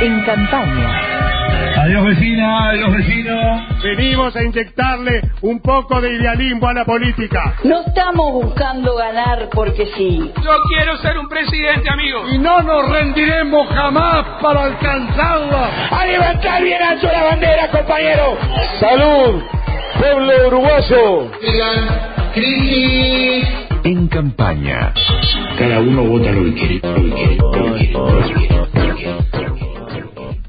en campaña. Adiós vecina, adiós vecino. Venimos a inyectarle un poco de idealismo a la política. No estamos buscando ganar porque sí. Yo quiero ser un presidente, amigo. Y no nos rendiremos jamás para alcanzarlo. A levantar bien alto la bandera, compañero. Salud, pueblo uruguayo. crisis. En campaña. Cada uno vota lo que quiere, lo que quiere, lo que quiere, lo que quiere.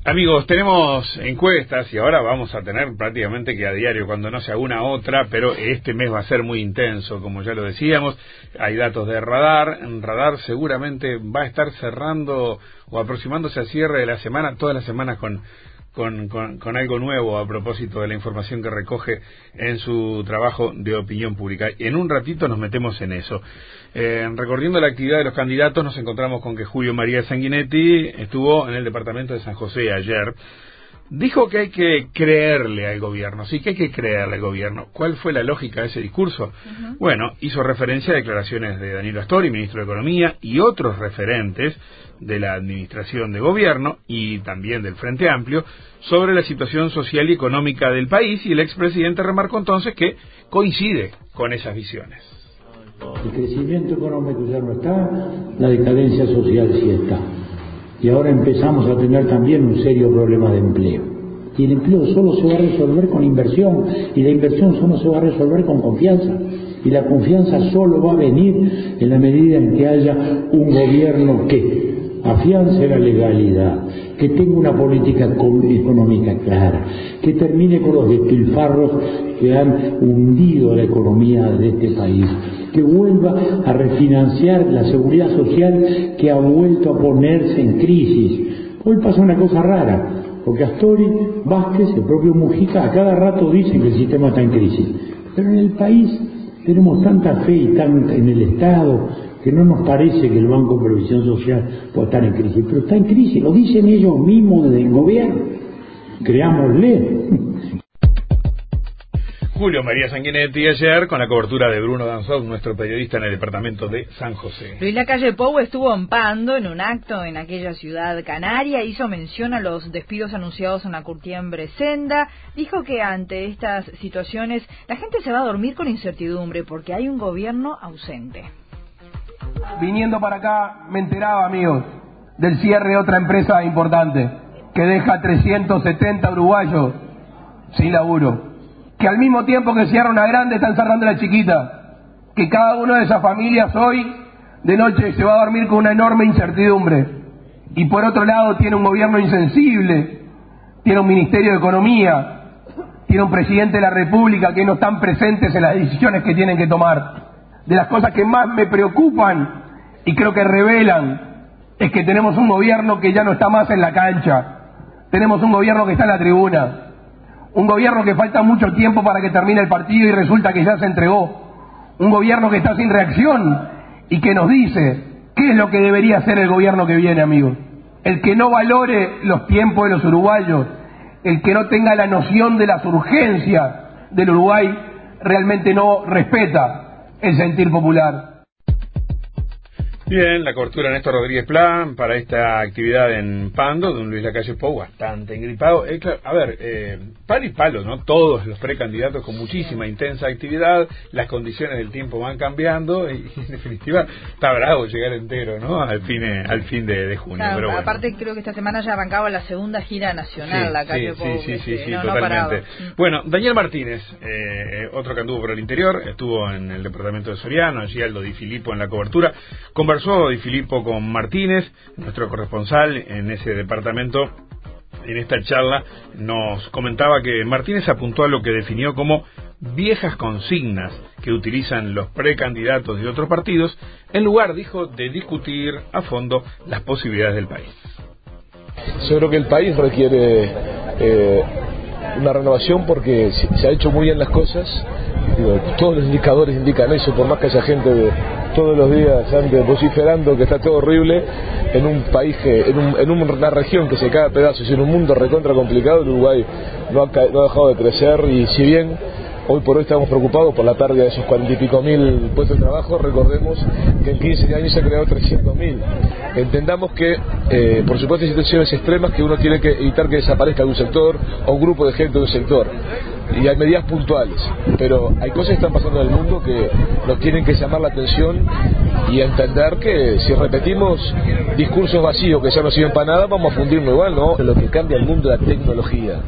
Amigos, tenemos encuestas y ahora vamos a tener prácticamente que a diario, cuando no sea una otra, pero este mes va a ser muy intenso, como ya lo decíamos. Hay datos de radar. Radar seguramente va a estar cerrando o aproximándose al cierre de la semana, todas las semanas con con, con, algo nuevo a propósito de la información que recoge en su trabajo de opinión pública. En un ratito nos metemos en eso. Eh, recorriendo la actividad de los candidatos, nos encontramos con que Julio María Sanguinetti estuvo en el departamento de San José ayer. Dijo que hay que creerle al gobierno, sí que hay que creerle al gobierno. ¿Cuál fue la lógica de ese discurso? Bueno, hizo referencia a declaraciones de Danilo Astori, ministro de Economía, y otros referentes de la administración de gobierno y también del Frente Amplio sobre la situación social y económica del país y el expresidente remarcó entonces que coincide con esas visiones. El crecimiento económico ya no está, la decadencia social sí está. Y ahora empezamos a tener también un serio problema de empleo. Y el empleo solo se va a resolver con inversión y la inversión solo se va a resolver con confianza. Y la confianza solo va a venir en la medida en que haya un gobierno que afiance la legalidad, que tenga una política económica clara, que termine con los despilfarros que han hundido la economía de este país, que vuelva a refinanciar la seguridad social que ha vuelto a ponerse en crisis. Hoy pasa una cosa rara, porque Astori, Vázquez, el propio Mujica, a cada rato dicen que el sistema está en crisis. Pero en el país tenemos tanta fe y tanta en el Estado, que no nos parece que el Banco de Previsión Social pueda estar en crisis, pero está en crisis, lo dicen ellos mismos desde el gobierno. Creámosle. Julio María Sanguinetti ayer con la cobertura de Bruno Danzón, nuestro periodista en el departamento de San José. Luis Lacalle Pou estuvo en Pando en un acto en aquella ciudad canaria, hizo mención a los despidos anunciados en la curtiembre senda, dijo que ante estas situaciones la gente se va a dormir con incertidumbre porque hay un gobierno ausente. Viniendo para acá me enteraba, amigos, del cierre de otra empresa importante que deja 370 uruguayos sin laburo. Que al mismo tiempo que cierra una grande están cerrando la chiquita. Que cada una de esas familias hoy de noche se va a dormir con una enorme incertidumbre. Y por otro lado tiene un gobierno insensible, tiene un Ministerio de Economía, tiene un presidente de la República que no están presentes en las decisiones que tienen que tomar de las cosas que más me preocupan y creo que revelan es que tenemos un gobierno que ya no está más en la cancha, tenemos un gobierno que está en la tribuna, un gobierno que falta mucho tiempo para que termine el partido y resulta que ya se entregó, un gobierno que está sin reacción y que nos dice qué es lo que debería hacer el gobierno que viene, amigos. El que no valore los tiempos de los uruguayos, el que no tenga la noción de las urgencias del Uruguay, realmente no respeta el sentir popular. Bien, la cobertura de Néstor Rodríguez Plan para esta actividad en Pando, de un Luis Lacalle Pou bastante engripado. Eh, a ver, eh, palo y palo, ¿no? Todos los precandidatos con muchísima intensa actividad, las condiciones del tiempo van cambiando y, en definitiva está bravo llegar entero, ¿no? Al fin, al fin de, junio. Aparte creo que esta semana ya arrancaba la segunda gira nacional, la calle sí, Sí, sí, sí, totalmente. Mm. bueno, Daniel Martínez, eh, otro que anduvo por el interior, estuvo en el departamento de Soriano, allí Aldo Di Filippo en la cobertura, conversó conversó Di Filippo con Martínez, nuestro corresponsal en ese departamento. En esta charla nos comentaba que Martínez apuntó a lo que definió como viejas consignas que utilizan los precandidatos de otros partidos, en lugar, dijo, de discutir a fondo las posibilidades del país. Yo creo que el país requiere eh, una renovación porque se ha hecho muy bien las cosas. Todos los indicadores indican eso, por más que haya gente de, todos los días vociferando que está todo horrible en un país que, en, una región que se cae a pedazos y en un mundo recontra complicado, Uruguay no ha, no ha dejado de crecer y si bien Hoy por hoy estamos preocupados por la pérdida de esos cuarenta y pico mil puestos de trabajo. Recordemos que en 15 años se han creado 300 mil. Entendamos que eh, por supuesto hay situaciones extremas que uno tiene que evitar que desaparezca de un sector o un grupo de gente de un sector y hay medidas puntuales, pero hay cosas que están pasando en el mundo que nos tienen que llamar la atención y entender que si repetimos discursos vacíos que ya no sirven para nada, vamos a fundirnos igual, ¿no? Lo que cambia el mundo es la tecnología.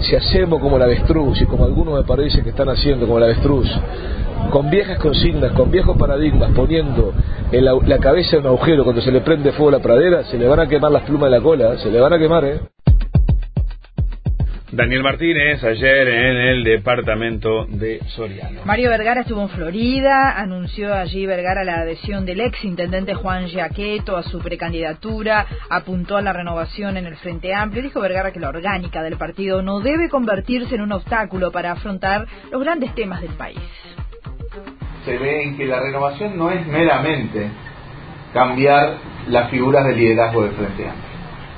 Si hacemos como la avestruz, y como algunos me parece que están haciendo como la avestruz, con viejas consignas, con viejos paradigmas, poniendo en la, la cabeza en un agujero cuando se le prende fuego a la pradera, se le van a quemar las plumas de la cola, se le van a quemar, ¿eh? Daniel Martínez ayer en el departamento de Soriano. Mario Vergara estuvo en Florida, anunció allí Vergara la adhesión del ex intendente Juan Giaqueto a su precandidatura, apuntó a la renovación en el Frente Amplio, dijo Vergara que la orgánica del partido no debe convertirse en un obstáculo para afrontar los grandes temas del país. Se ve en que la renovación no es meramente cambiar las figuras de liderazgo del Frente Amplio.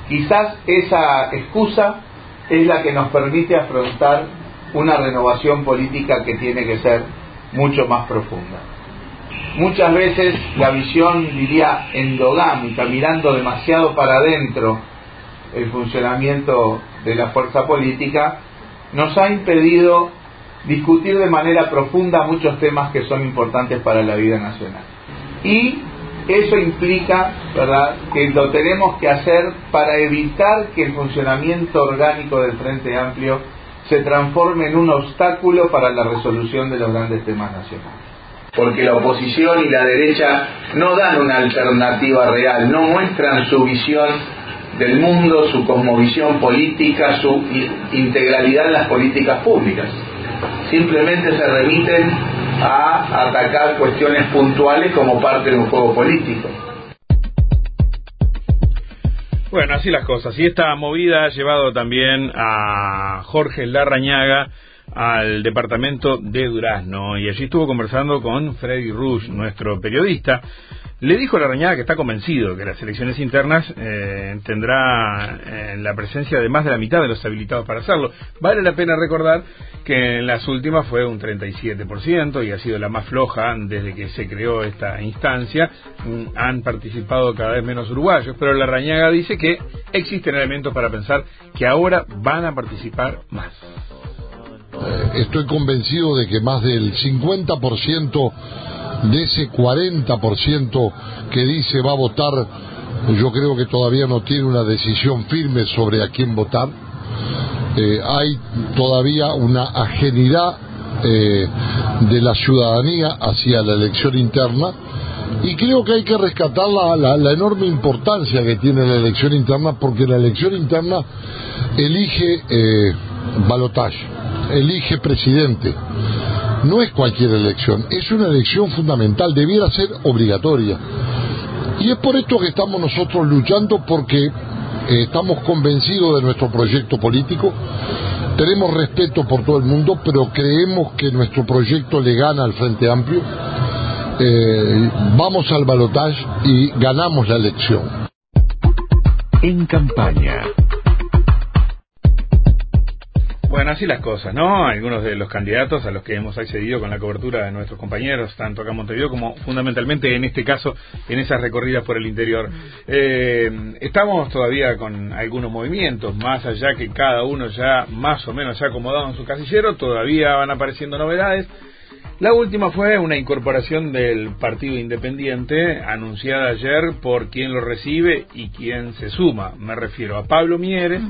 Quizás esa excusa es la que nos permite afrontar una renovación política que tiene que ser mucho más profunda. Muchas veces la visión, diría, endogámica, mirando demasiado para adentro el funcionamiento de la fuerza política, nos ha impedido discutir de manera profunda muchos temas que son importantes para la vida nacional. Y eso implica, ¿verdad?, que lo tenemos que hacer para evitar que el funcionamiento orgánico del Frente Amplio se transforme en un obstáculo para la resolución de los grandes temas nacionales. Porque la oposición y la derecha no dan una alternativa real, no muestran su visión del mundo, su cosmovisión política, su integralidad en las políticas públicas. Simplemente se remiten a atacar cuestiones puntuales como parte de un juego político. Bueno, así las cosas. Y esta movida ha llevado también a Jorge Larrañaga al departamento de Durazno y allí estuvo conversando con Freddy Rush, nuestro periodista. Le dijo a Larrañaga que está convencido que las elecciones internas eh, tendrá eh, la presencia de más de la mitad de los habilitados para hacerlo. Vale la pena recordar que en las últimas fue un 37% y ha sido la más floja desde que se creó esta instancia. Han participado cada vez menos uruguayos, pero Larrañaga dice que existen elementos para pensar que ahora van a participar más. Eh, estoy convencido de que más del 50% de ese 40% que dice va a votar, yo creo que todavía no tiene una decisión firme sobre a quién votar. Eh, hay todavía una ajenidad eh, de la ciudadanía hacia la elección interna y creo que hay que rescatar la, la, enorme importancia que tiene la elección interna porque la elección interna elige eh, balotaje, elige presidente no es cualquier elección, es una elección fundamental, debiera ser obligatoria. Y es por esto que estamos nosotros luchando porque eh, estamos convencidos de nuestro proyecto político, tenemos respeto por todo el mundo, pero creemos que nuestro proyecto le gana al Frente Amplio. Eh, vamos al balotaje y ganamos la elección. En campaña. Bueno, así las cosas, ¿no? Algunos de los candidatos a los que hemos accedido con la cobertura de nuestros compañeros, tanto acá en Montevideo como fundamentalmente en este caso en esas recorridas por el interior. Eh, estamos todavía con algunos movimientos, más allá que cada uno ya más o menos se ha acomodado en su casillero, todavía van apareciendo novedades. La última fue una incorporación del Partido Independiente anunciada ayer por quien lo recibe y quien se suma. Me refiero a Pablo Mieres,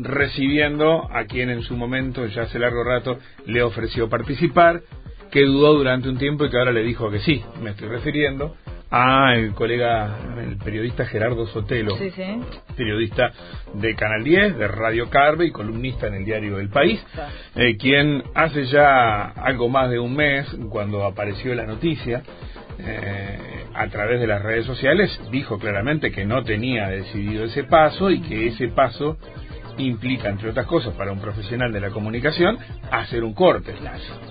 recibiendo a quien en su momento, ya hace largo rato, le ofreció participar, que dudó durante un tiempo y que ahora le dijo que sí. Me estoy refiriendo a el colega, el periodista Gerardo Sotelo, periodista de Canal 10, de Radio Carve y columnista en el diario El País, eh, quien hace ya algo más de un mes, cuando apareció la noticia, eh, a través de las redes sociales, dijo claramente que no tenía decidido ese paso y que ese paso implica, entre otras cosas, para un profesional de la comunicación, hacer un corte.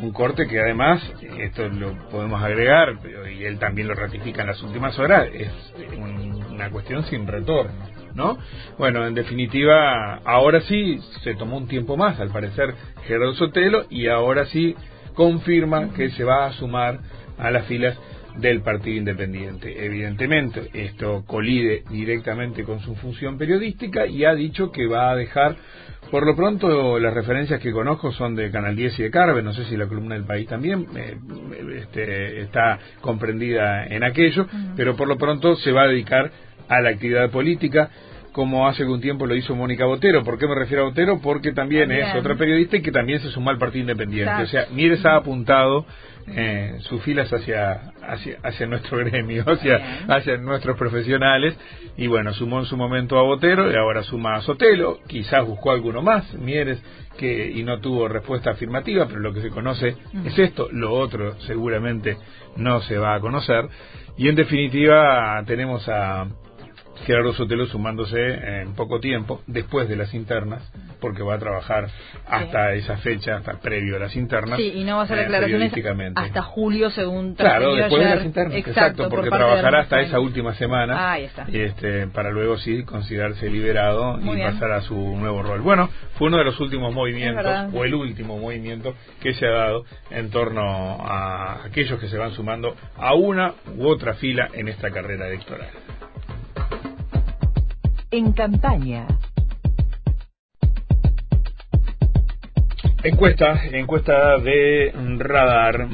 Un corte que además, esto lo podemos agregar, y él también lo ratifica en las últimas horas, es una cuestión sin retorno. ¿No? Bueno, en definitiva, ahora sí se tomó un tiempo más, al parecer, Gerardo Sotelo, y ahora sí confirma que se va a sumar a las filas del Partido Independiente. Evidentemente, esto colide directamente con su función periodística y ha dicho que va a dejar, por lo pronto, las referencias que conozco son de Canal 10 y de Carve, no sé si la columna del país también eh, este, está comprendida en aquello, pero por lo pronto se va a dedicar a la actividad política como hace algún tiempo lo hizo Mónica Botero. ¿Por qué me refiero a Botero? Porque también, es otra periodista y que también se sumó al Partido Independiente. O sea, Mieres ha apuntado eh, sus filas hacia, hacia, hacia nuestro gremio, hacia, hacia nuestros profesionales. Y bueno, sumó en su momento a Botero y ahora suma a Sotelo. Quizás buscó alguno más, Mieres, que, y no tuvo respuesta afirmativa, pero lo que se conoce es esto. Lo otro seguramente no se va a conocer. Y en definitiva tenemos a Gerardo Sotelo sumándose en poco tiempo, después de las internas, porque va a trabajar hasta esa fecha, hasta previo a las internas. Sí, y no va a hacer eh, declaraciones hasta julio, según Claro, después de las internas, exacto, porque trabajará hasta esa última semana. ahí está. Este, para luego sí considerarse liberado y pasar a su nuevo rol. Bueno, fue uno de los últimos movimientos, o el último movimiento que se ha dado en torno a aquellos que se van sumando a una u otra fila en esta carrera electoral en campaña. Encuesta, encuesta de Radar,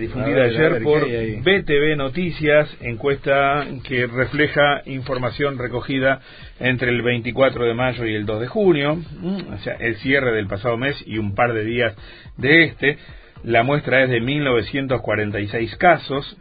difundida ayer por BTV Noticias, encuesta que refleja información recogida entre el 24 de mayo y el 2 de junio, mm, o sea, el cierre del pasado mes y un par de días de este. La muestra es de 1946 casos,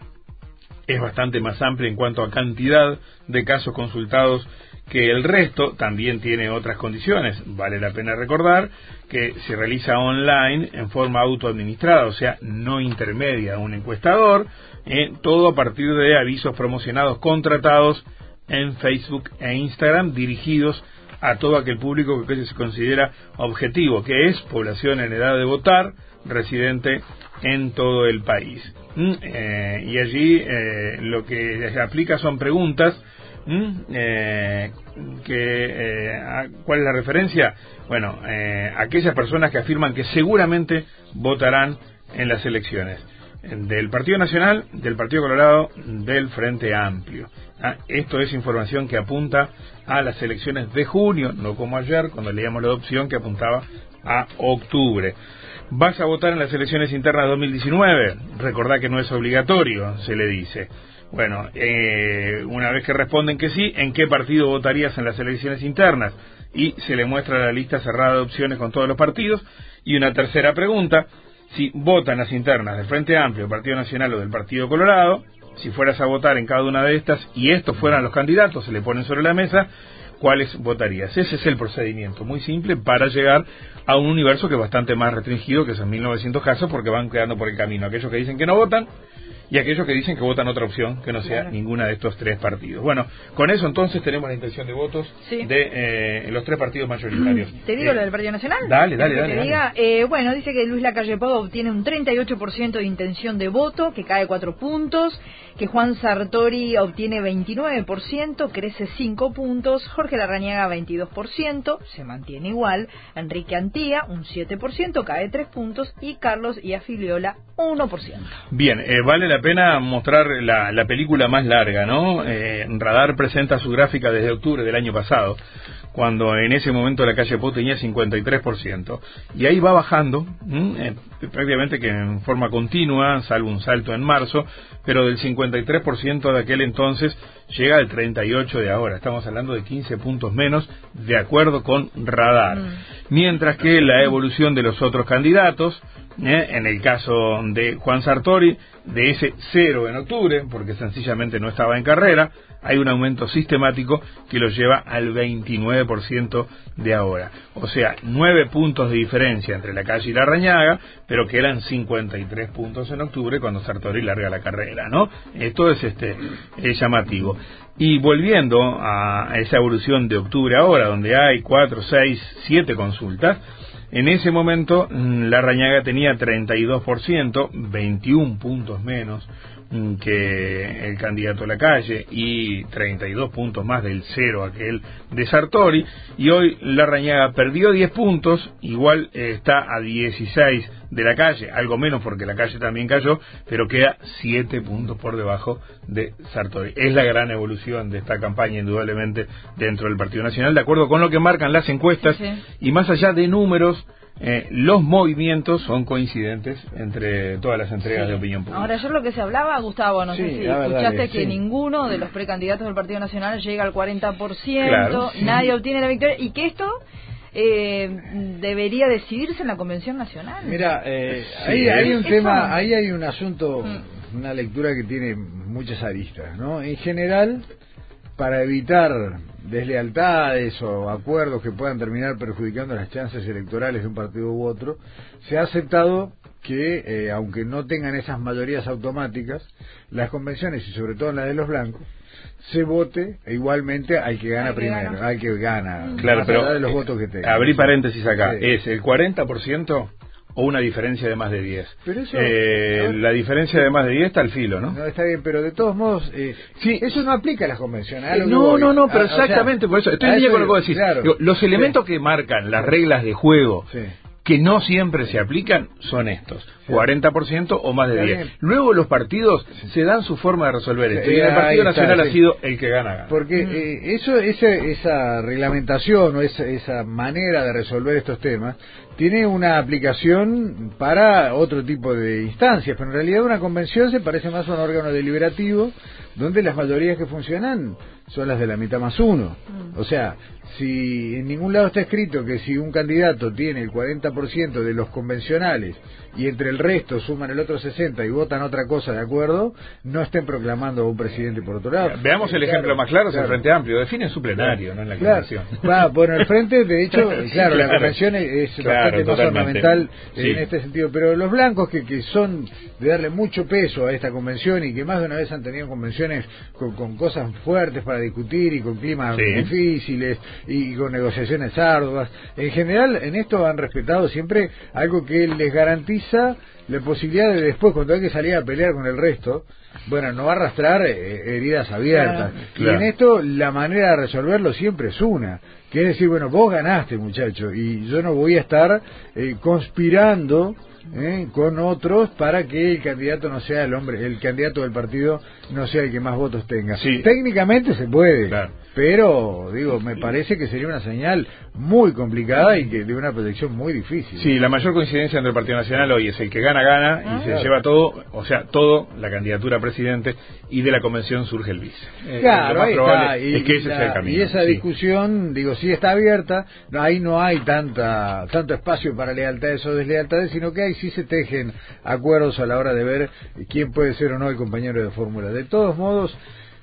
es bastante más amplia en cuanto a cantidad de casos consultados que el resto también tiene otras condiciones. Vale la pena recordar que se realiza online en forma autoadministrada, o sea, no intermedia a un encuestador, eh, todo a partir de avisos promocionados contratados en Facebook e Instagram dirigidos a todo aquel público que se considera objetivo, que es población en edad de votar, residente en todo el país. Mm, eh, y allí eh, lo que aplica son preguntas. Eh, que, eh, ¿Cuál es la referencia? Bueno, eh, aquellas personas que afirman que seguramente votarán en las elecciones del Partido Nacional, del Partido Colorado, del Frente Amplio. Ah, esto es información que apunta a las elecciones de junio, no como ayer, cuando leíamos la opción que apuntaba a octubre. ¿Vas a votar en las elecciones internas 2019? Recordá que no es obligatorio, se le dice. Bueno, eh, una vez que responden que sí, ¿en qué partido votarías en las elecciones internas? Y se le muestra la lista cerrada de opciones con todos los partidos. Y una tercera pregunta, si votan las internas del Frente Amplio, Partido Nacional o del Partido Colorado, si fueras a votar en cada una de estas y estos fueran los candidatos, se le ponen sobre la mesa, ¿cuáles votarías? Ese es el procedimiento, muy simple, para llegar a un universo que es bastante más restringido que esos 1900 casos, porque van quedando por el camino aquellos que dicen que no votan y aquellos que dicen que votan otra opción que no sea ninguna de estos tres partidos. Bueno, con eso entonces tenemos la intención de votos de eh, los tres partidos mayoritarios. ¿Te digo lo del Partido Nacional? Dale, dale, dale. Eh, bueno, dice que Luis Lacalle Pou obtiene un 38% de intención de voto, que cae cuatro puntos, que Juan Sartori obtiene 29%, crece 5 puntos, Jorge Larrañaga 22%, se mantiene igual, Enrique Antía un 7%, cae 3 puntos, y Carlos Iafiliola 1%. Bien, eh, vale la pena mostrar la, la película más larga, ¿no? Eh, Radar presenta su gráfica desde octubre del año pasado, cuando en ese momento la calle Po tenía 53%, y ahí va bajando, eh, prácticamente que en forma continua, salvo un salto en marzo, pero del 53% de aquel entonces llega al 38% de ahora. Estamos hablando de 15 puntos menos, de acuerdo con Radar. Mm. Mientras que la evolución de los otros candidatos, ¿eh? en el caso de Juan Sartori, de ese cero en octubre, porque sencillamente no estaba en carrera, hay un aumento sistemático que lo lleva al 29% de ahora. O sea, nueve puntos de diferencia entre la calle y la Rañaga, pero que eran 53 puntos en octubre cuando Sartori larga la carrera, ¿no? Esto es este es llamativo. Y volviendo a esa evolución de octubre ahora, donde hay 4, 6, 7 consultas, en ese momento mm, la Rañaga tenía 32%, 21 puntos menos que el candidato a la calle y 32 puntos más del cero aquel de Sartori. Y hoy la Rañaga perdió 10 puntos, igual está a 16 de la calle, algo menos porque la calle también cayó, pero queda siete puntos por debajo de Sartori. Es la gran evolución de esta campaña, indudablemente, dentro del Partido Nacional, de acuerdo con lo que marcan las encuestas, y más allá de números, eh, los movimientos son coincidentes entre todas las entregas de opinión pública. Ahora, ayer lo que se hablaba, Gustavo, no sé si escuchaste que ninguno de los precandidatos del Partido Nacional llega al 40%, nadie obtiene la victoria, y que esto eh, debería decidirse en la Convención Nacional. Mira, eh, ahí hay un tema, ahí hay un asunto, mm. una lectura que tiene muchas aristas, ¿no? En general, para evitar deslealtades o acuerdos que puedan terminar perjudicando las chances electorales de un partido u otro, se ha aceptado que, eh, aunque no tengan esas mayorías automáticas, las convenciones y sobre todo en la de los blancos, se vote igualmente al que gana primero, al que gana. Claro, pero de los votos que tenga. abrí paréntesis acá, es el 40% o una diferencia de más de 10. Pero eso, eh, la diferencia de más de 10 está al filo, ¿no? No, está bien, pero de todos modos, eh, sí, eso no aplica a las convenciones. Eh, no, no, no, pero exactamente por eso. Estoy en con lo que vos decís. los elementos que marcan las reglas de juego que no siempre se aplican son estos, 40% o más de 10. Luego los partidos se dan su forma de resolver esto y el Partido Nacional ha sido el que gana. Porque eh, eso esa, esa reglamentación o esa, esa manera de resolver estos temas tiene una aplicación para otro tipo de instancias, pero en realidad una convención se parece más a un órgano deliberativo donde las mayorías que funcionan son las de la mitad más uno. Mm. O sea, si en ningún lado está escrito que si un candidato tiene el 40% de los convencionales y entre el resto suman el otro 60 y votan otra cosa de acuerdo, no estén proclamando a un presidente por otro lado. Veamos el ejemplo más claro, es el Frente Amplio. Define su plenario, no en la convención. bueno, el Frente, de hecho, claro, la convención es bastante más ornamental en este sentido. Pero los blancos que, que son de darle mucho peso a esta convención y que más de una vez han tenido convenciones con, cosas fuertes para discutir y con climas difíciles y con negociaciones arduas, en general en esto han respetado siempre algo que les garantiza la posibilidad de después, cuando hay que salir a pelear con el resto, bueno, no va a arrastrar eh, heridas abiertas. Y en esto la manera de resolverlo siempre es una, que es decir, bueno, vos ganaste muchacho, y yo no voy a estar eh, conspirando ¿eh? con otros para que el candidato no sea el hombre, el candidato del partido no sea el que más votos tenga. Técnicamente se puede, pero digo, me parece que sería una señal muy complicada y que de una proyección muy difícil. Sí, la mayor coincidencia entre el Partido Nacional hoy es el que gana, gana y ah, se lleva todo, o sea, todo, la candidatura presidente y de la convención surge el vice. Eh, claro, ahí está. Y, que ese el camino. Y esa discusión, digo, sí está abierta, ahí no hay tanta tanto espacio para lealtades o deslealtades, sino que ahí sí se tejen acuerdos a la hora de ver quién puede ser o no el compañero de fórmula. De todos modos,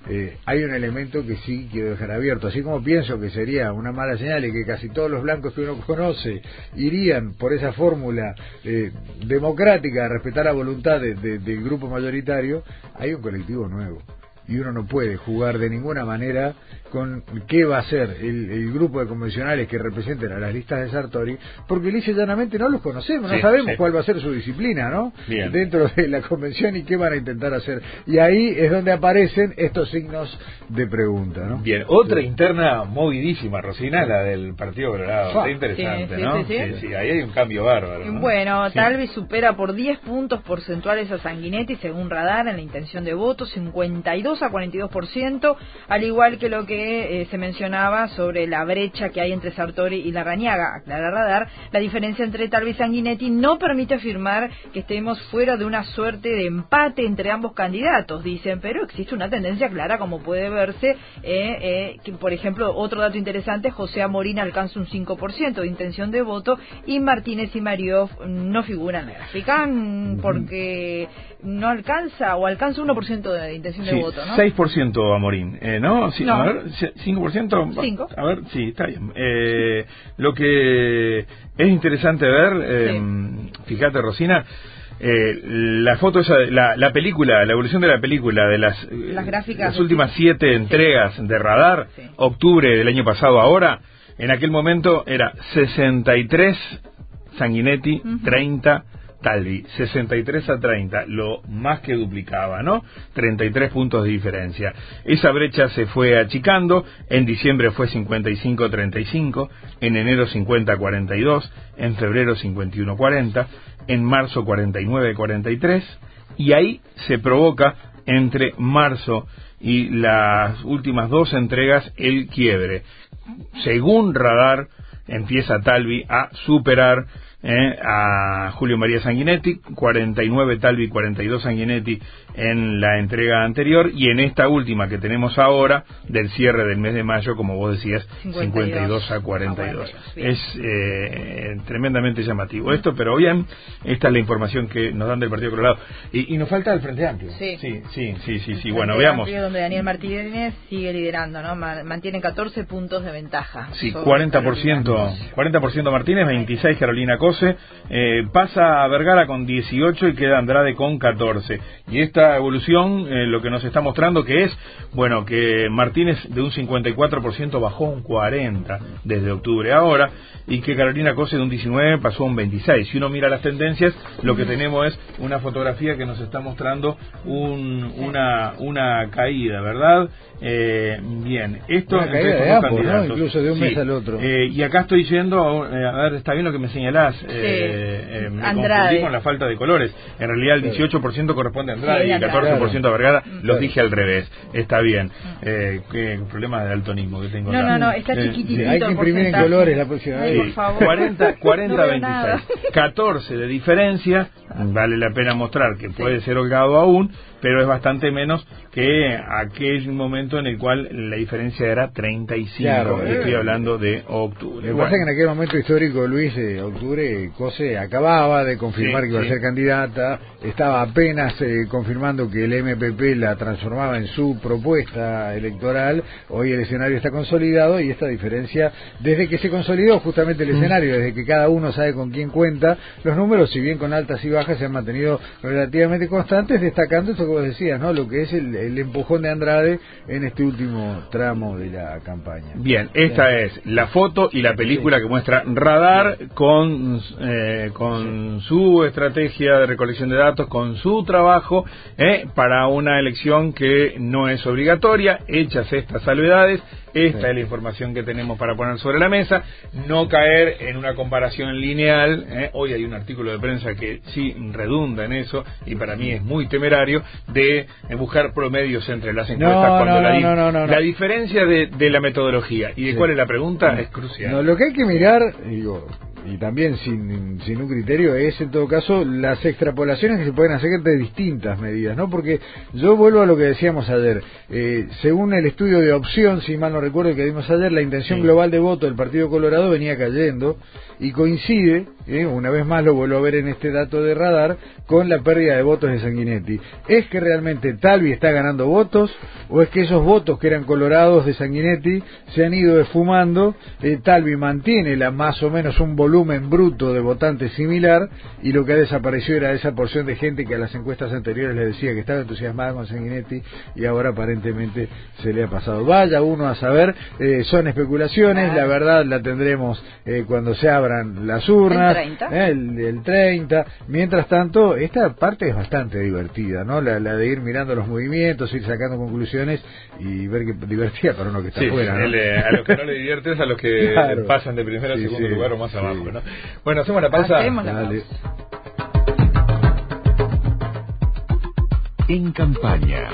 eh, hay un elemento que sí quiero dejar abierto. Así como pienso que sería una mala señal y que casi todos los blancos que uno conoce irían por esa fórmula eh, democrática de respetar la voluntad del grupo mayoritario, hay un colectivo nuevo y uno no puede jugar de ninguna manera con qué va a ser el, grupo de convencionales que representen a las listas de Sartori, porque lisa llanamente no los conocemos, no sabemos cuál va a ser su disciplina, ¿no? Dentro de la convención y qué van a intentar hacer. Y ahí es donde aparecen estos signos de pregunta, ¿no? Bien, otra interna movidísima, Rosina, la del Partido Colorado. interesante, ¿no? Sí, sí, ahí hay un cambio bárbaro. Bueno, tal vez supera por 10 puntos porcentuales a Sanguinetti, según Radar, en la intención de voto, 52 a 42%, al igual que lo que eh, se mencionaba sobre la brecha que hay entre Sartori y Larrañaga. Aclara Radar, la diferencia entre Talvi y Sanguinetti no permite afirmar que estemos fuera de una suerte de empate entre ambos candidatos, dicen, pero existe una tendencia clara, como puede verse, eh, eh, que, por ejemplo, otro dato interesante, José Amorín alcanza un 5% de intención de voto y Martínez y Mariov no figuran en la gráfica porque no alcanza o alcanza 1% de intención de voto, ¿no? 6% a Morín, eh, ¿no? Sí, A ver, 5%. 5. A ver, sí, está bien. Eh, lo que es interesante ver, eh, fíjate, Rosina, eh, la foto esa, la, la, película, la evolución de la película, de las, las, gráficas, las últimas siete entregas de Radar, octubre del año pasado ahora, en aquel momento era 63 Sanguinetti, 30 Talvi, 63 a 30, lo más que duplicaba, ¿no? 33 puntos de diferencia. Esa brecha se fue achicando, en diciembre fue 55 a 35, en enero 50 a 42, en febrero 51 a 40, en marzo 49 a 43, y ahí se provoca entre marzo y las últimas dos entregas el quiebre. Según Radar, empieza Talvi a superar eh, a Julio María Sanguinetti, 49 Talvi, 42 Sanguinetti en la entrega anterior y en esta última que tenemos ahora del cierre del mes de mayo, como vos decías, 52, a 42. es eh, tremendamente llamativo esto, pero bien, esta es la información que nos dan del Partido Colorado. Y, nos falta el Frente Amplio. Sí, sí, sí, sí, sí, bueno, veamos. donde Daniel Martínez sigue liderando, ¿no? Mantiene 14 puntos de ventaja. Sí, 40%, 40% Martínez, 26 Carolina Eh, pasa a Vergara con 18 y queda Andrade con 14. Y esta evolución eh, lo que nos está mostrando que es, bueno, que Martínez de un 54% bajó un 40% desde octubre ahora y que Carolina Cose de un 19 pasó a un 26. Si uno mira las tendencias, lo que tenemos es una fotografía que nos está mostrando un, una, una caída, ¿verdad? Eh, bien, esto una caída de incluso de un mes al otro. Eh, y acá estoy yendo, eh, a ver, está bien lo que me señalás, eh, me confundí con la falta de colores. En realidad el 18% corresponde a Andrade y el 14% a Vergara, los dije al revés. Está bien. Eh, qué problema de daltonismo que tengo. No, no, no, está chiquitito. hay que imprimir en colores la próxima vez. 40, 40 26. 14 de diferencia, vale la pena mostrar que puede ser holgado aún, pero es bastante menos que aquel momento en el cual la diferencia era 35. estoy eh, hablando de octubre. Lo que pasa es que en aquel momento histórico, Luis, de octubre, Cose acababa de confirmar que iba a ser candidata, estaba apenas eh, confirmando que el MPP la transformaba en su propuesta electoral, hoy el escenario está consolidado y esta diferencia, desde que se consolidó justamente el mm. escenario, desde que cada uno sabe con quién cuenta, los números, si bien con altas y bajas, se han mantenido relativamente constantes, destacando esto vos decías, ¿no? Lo que es el, empujón de Andrade en este último tramo de la campaña. Bien, esta es la foto y la película que muestra Radar con, eh, con su estrategia de recolección de datos, con su trabajo eh, para una elección que no es obligatoria, hechas estas salvedades esta es la información que tenemos para poner sobre la mesa. No caer en una comparación lineal. ¿eh? Hoy hay un artículo de prensa que sí redunda en eso y para mí es muy temerario de buscar promedios entre las encuestas cuando la, la, diferencia de, la metodología y de cuál es la pregunta es crucial. lo que hay que mirar, digo, y también sin, sin un criterio es en todo caso las extrapolaciones que se pueden hacer de distintas medidas, ¿no? Porque yo vuelvo a lo que decíamos ayer, eh, según el estudio de opción, si mal no recuerdo que vimos ayer, la intención global de voto del Partido Colorado venía cayendo y coincide, eh, una vez más lo vuelvo a ver en este dato de radar, con la pérdida de votos de Sanguinetti. ¿Es que realmente Talvi está ganando votos o es que esos votos que eran colorados de Sanguinetti se han ido esfumando? Eh, Talvi mantiene la, más o menos un volumen volumen bruto de votantes similar y lo que ha desaparecido era esa porción de gente que a las encuestas anteriores le decía que estaba entusiasmada con Sanguinetti y ahora aparentemente se le ha pasado. Vaya uno a saber, eh, son especulaciones, la verdad la tendremos eh, cuando se abran las urnas, el 30. Eh, el, 30. Mientras tanto, esta parte es bastante divertida, ¿no? La, de ir mirando los movimientos, ir sacando conclusiones y ver que divertida para uno que está fuera. a los que no le diviertes, a los que pasan de primero a segundo lugar o más abajo. Bueno, hacemos la pausa. En campaña,